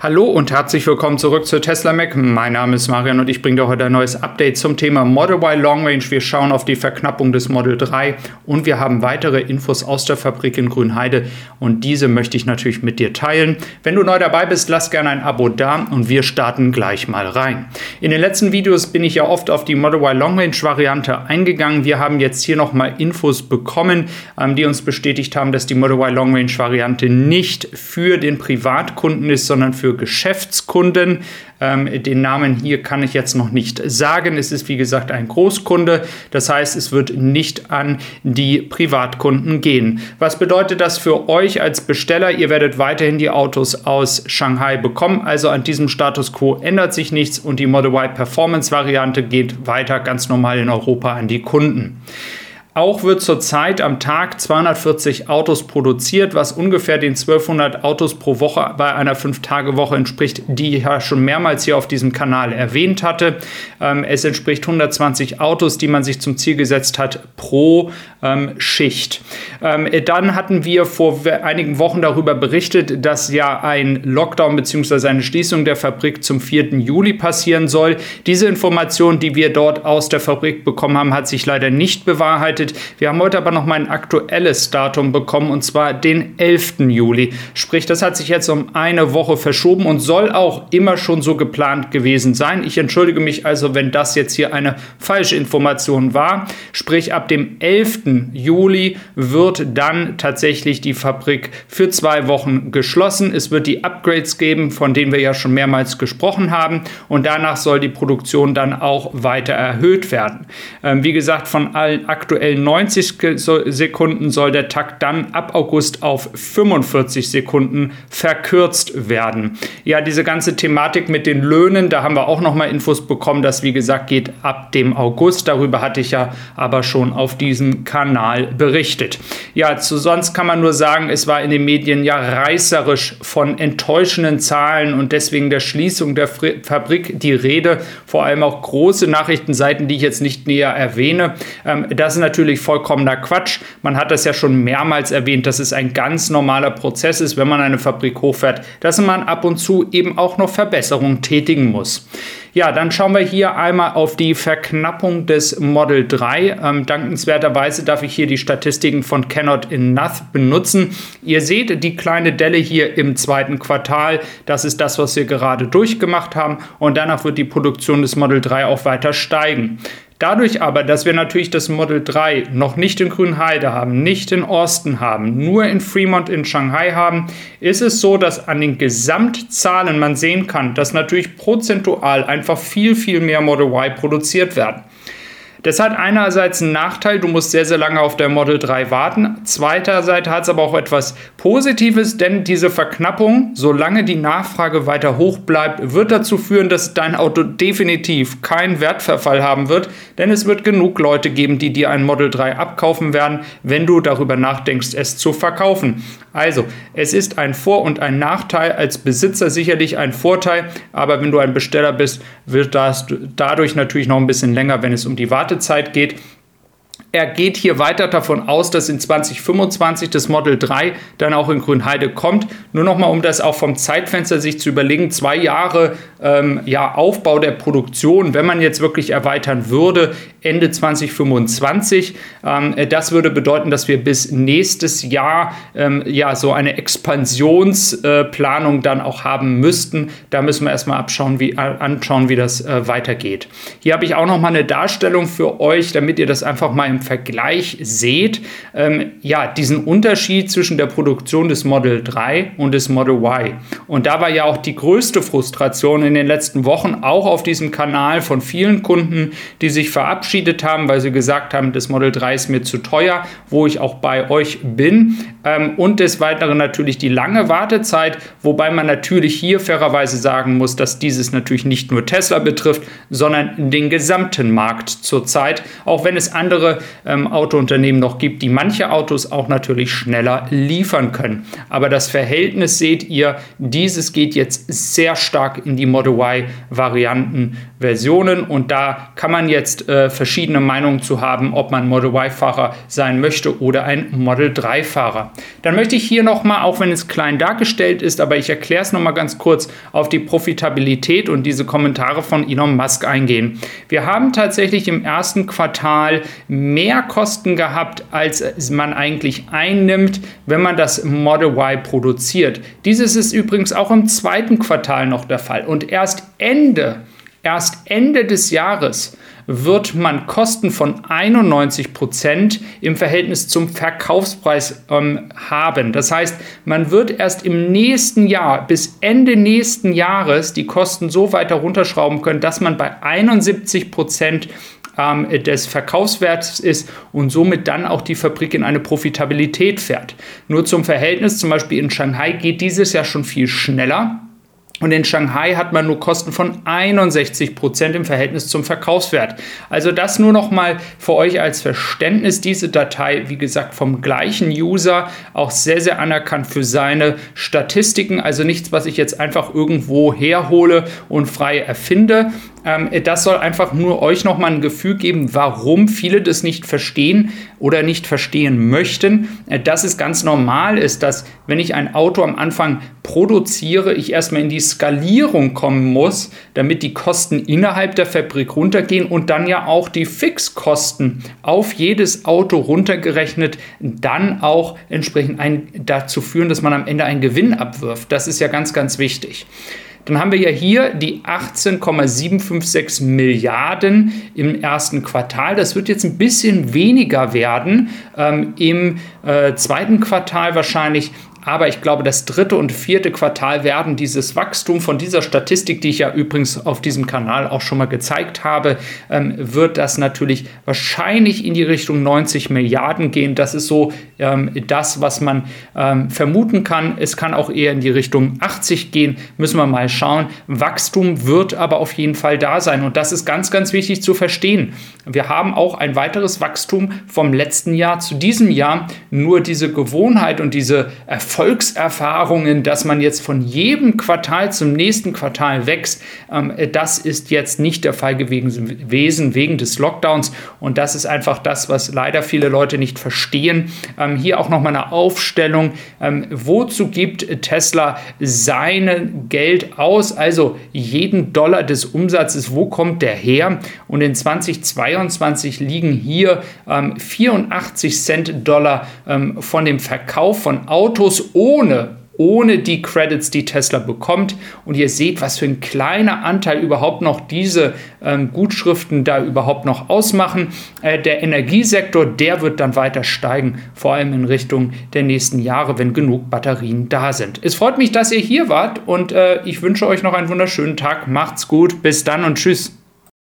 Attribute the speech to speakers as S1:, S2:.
S1: Hallo und herzlich willkommen zurück zu Tesla Mac. Mein Name ist Marian und ich bringe dir heute ein neues Update zum Thema Model Y Long Range. Wir schauen auf die Verknappung des Model 3 und wir haben weitere Infos aus der Fabrik in Grünheide und diese möchte ich natürlich mit dir teilen. Wenn du neu dabei bist, lass gerne ein Abo da und wir starten gleich mal rein. In den letzten Videos bin ich ja oft auf die Model Y Long Range Variante eingegangen. Wir haben jetzt hier nochmal Infos bekommen, ähm, die uns bestätigt haben, dass die Model Y Long Range Variante nicht für den Privatkunden ist, sondern für für Geschäftskunden. Ähm, den Namen hier kann ich jetzt noch nicht sagen. Es ist wie gesagt ein Großkunde. Das heißt, es wird nicht an die Privatkunden gehen. Was bedeutet das für euch als Besteller? Ihr werdet weiterhin die Autos aus Shanghai bekommen. Also an diesem Status quo ändert sich nichts und die Model Y Performance Variante geht weiter ganz normal in Europa an die Kunden. Auch wird zurzeit am Tag 240 Autos produziert, was ungefähr den 1200 Autos pro Woche bei einer 5-Tage-Woche entspricht, die ich ja schon mehrmals hier auf diesem Kanal erwähnt hatte. Ähm, es entspricht 120 Autos, die man sich zum Ziel gesetzt hat pro ähm, Schicht. Ähm, dann hatten wir vor einigen Wochen darüber berichtet, dass ja ein Lockdown bzw. eine Schließung der Fabrik zum 4. Juli passieren soll. Diese Information, die wir dort aus der Fabrik bekommen haben, hat sich leider nicht bewahrheitet gemeldet. Wir haben heute aber noch mal ein aktuelles Datum bekommen und zwar den 11. Juli. Sprich, das hat sich jetzt um eine Woche verschoben und soll auch immer schon so geplant gewesen sein. Ich entschuldige mich also, wenn das jetzt hier eine falsche Information war. Sprich, ab dem 11. Juli wird dann tatsächlich die Fabrik für zwei Wochen geschlossen. Es wird die Upgrades geben, von denen wir ja schon mehrmals gesprochen haben. Und danach soll die Produktion dann auch weiter erhöht werden. Ähm, wie gesagt, von allen aktuellen 90 Sekunden soll der Takt dann ab August auf 45 Sekunden verkürzt werden. Ja, diese ganze Thematik mit den Löhnen, da haben wir auch noch mal Infos bekommen, das wie gesagt geht ab dem August. Darüber hatte ich ja aber schon auf diesem Kanal berichtet. Ja, zu sonst kann man nur sagen, es war in den Medien ja reißerisch von enttäuschenden Zahlen und deswegen der Schließung der Fabrik die Rede, vor allem auch große Nachrichtenseiten, die ich jetzt nicht näher erwähne. Ähm, das ist natürlich natürlich vollkommener Quatsch. Man hat das ja schon mehrmals erwähnt, dass es ein ganz normaler Prozess ist, wenn man eine Fabrik hochfährt, dass man ab und zu eben auch noch Verbesserungen tätigen muss. Ja, dann schauen wir hier einmal auf die Verknappung des Model 3. Ähm, dankenswerterweise darf ich hier die Statistiken von Cannot Noth benutzen. Ihr seht die kleine Delle hier im zweiten Quartal. Das ist das, was wir gerade durchgemacht haben. Und danach wird die Produktion des Model 3 auch weiter steigen. Dadurch aber, dass wir natürlich das Model 3 noch nicht in Grünheide haben, nicht in Austin haben, nur in Fremont in Shanghai haben, ist es so, dass an den Gesamtzahlen man sehen kann, dass natürlich prozentual einfach viel, viel mehr Model Y produziert werden. Das hat einerseits einen Nachteil, du musst sehr, sehr lange auf der Model 3 warten. Zweiterseits hat es aber auch etwas Positives, denn diese Verknappung, solange die Nachfrage weiter hoch bleibt, wird dazu führen, dass dein Auto definitiv keinen Wertverfall haben wird, denn es wird genug Leute geben, die dir ein Model 3 abkaufen werden, wenn du darüber nachdenkst, es zu verkaufen. Also, es ist ein Vor- und ein Nachteil, als Besitzer sicherlich ein Vorteil, aber wenn du ein Besteller bist, wird das dadurch natürlich noch ein bisschen länger, wenn es um die Wartung Wartezeit geht. Er geht hier weiter davon aus, dass in 2025 das Model 3 dann auch in Grünheide kommt. Nur nochmal, um das auch vom Zeitfenster sich zu überlegen, zwei Jahre ähm, ja, Aufbau der Produktion, wenn man jetzt wirklich erweitern würde, Ende 2025. Ähm, das würde bedeuten, dass wir bis nächstes Jahr ähm, ja so eine Expansionsplanung äh, dann auch haben müssten. Da müssen wir erstmal abschauen, wie, anschauen, wie das äh, weitergeht. Hier habe ich auch nochmal eine Darstellung für euch, damit ihr das einfach mal im im Vergleich seht, ähm, ja, diesen Unterschied zwischen der Produktion des Model 3 und des Model Y. Und da war ja auch die größte Frustration in den letzten Wochen, auch auf diesem Kanal von vielen Kunden, die sich verabschiedet haben, weil sie gesagt haben, das Model 3 ist mir zu teuer, wo ich auch bei euch bin. Ähm, und des Weiteren natürlich die lange Wartezeit, wobei man natürlich hier fairerweise sagen muss, dass dieses natürlich nicht nur Tesla betrifft, sondern den gesamten Markt zurzeit, auch wenn es andere ähm, Autounternehmen noch gibt, die manche Autos auch natürlich schneller liefern können. Aber das Verhältnis seht ihr, dieses geht jetzt sehr stark in die Model Y Varianten Versionen und da kann man jetzt äh, verschiedene Meinungen zu haben, ob man Model Y-Fahrer sein möchte oder ein Model 3-Fahrer. Dann möchte ich hier nochmal, auch wenn es klein dargestellt ist, aber ich erkläre es nochmal ganz kurz, auf die Profitabilität und diese Kommentare von Elon Musk eingehen. Wir haben tatsächlich im ersten Quartal mehr Kosten gehabt, als man eigentlich einnimmt, wenn man das Model Y produziert. Dieses ist übrigens auch im zweiten Quartal noch der Fall. Und erst Ende, erst Ende des Jahres wird man Kosten von 91 Prozent im Verhältnis zum Verkaufspreis ähm, haben. Das heißt, man wird erst im nächsten Jahr bis Ende nächsten Jahres die Kosten so weiter runterschrauben können, dass man bei 71 Prozent ähm, des Verkaufswerts ist und somit dann auch die Fabrik in eine Profitabilität fährt. Nur zum Verhältnis, zum Beispiel in Shanghai geht dieses Jahr schon viel schneller. Und in Shanghai hat man nur Kosten von 61 Prozent im Verhältnis zum Verkaufswert. Also das nur noch mal für euch als Verständnis. Diese Datei, wie gesagt, vom gleichen User, auch sehr, sehr anerkannt für seine Statistiken. Also nichts, was ich jetzt einfach irgendwo herhole und frei erfinde. Ähm, das soll einfach nur euch noch mal ein Gefühl geben, warum viele das nicht verstehen oder nicht verstehen möchten. Äh, dass es ganz normal ist, dass wenn ich ein Auto am Anfang produziere, ich erstmal in die Skalierung kommen muss, damit die Kosten innerhalb der Fabrik runtergehen und dann ja auch die Fixkosten auf jedes Auto runtergerechnet dann auch entsprechend ein, dazu führen, dass man am Ende einen Gewinn abwirft. Das ist ja ganz, ganz wichtig. Dann haben wir ja hier die 18,756 Milliarden im ersten Quartal. Das wird jetzt ein bisschen weniger werden. Ähm, Im äh, zweiten Quartal wahrscheinlich aber ich glaube, das dritte und vierte Quartal werden dieses Wachstum von dieser Statistik, die ich ja übrigens auf diesem Kanal auch schon mal gezeigt habe, ähm, wird das natürlich wahrscheinlich in die Richtung 90 Milliarden gehen. Das ist so ähm, das, was man ähm, vermuten kann. Es kann auch eher in die Richtung 80 gehen. Müssen wir mal schauen. Wachstum wird aber auf jeden Fall da sein. Und das ist ganz, ganz wichtig zu verstehen. Wir haben auch ein weiteres Wachstum vom letzten Jahr zu diesem Jahr. Nur diese Gewohnheit und diese Erfolge Erfolgserfahrungen, dass man jetzt von jedem Quartal zum nächsten Quartal wächst, ähm, das ist jetzt nicht der Fall gewesen wegen des Lockdowns. Und das ist einfach das, was leider viele Leute nicht verstehen. Ähm, hier auch nochmal eine Aufstellung. Ähm, wozu gibt Tesla sein Geld aus? Also jeden Dollar des Umsatzes, wo kommt der her? Und in 2022 liegen hier 84 Cent Dollar von dem Verkauf von Autos ohne ohne die Credits, die Tesla bekommt. Und ihr seht, was für ein kleiner Anteil überhaupt noch diese ähm, Gutschriften da überhaupt noch ausmachen. Äh, der Energiesektor, der wird dann weiter steigen, vor allem in Richtung der nächsten Jahre, wenn genug Batterien da sind. Es freut mich, dass ihr hier wart und äh, ich wünsche euch noch einen wunderschönen Tag. Macht's gut, bis dann und tschüss.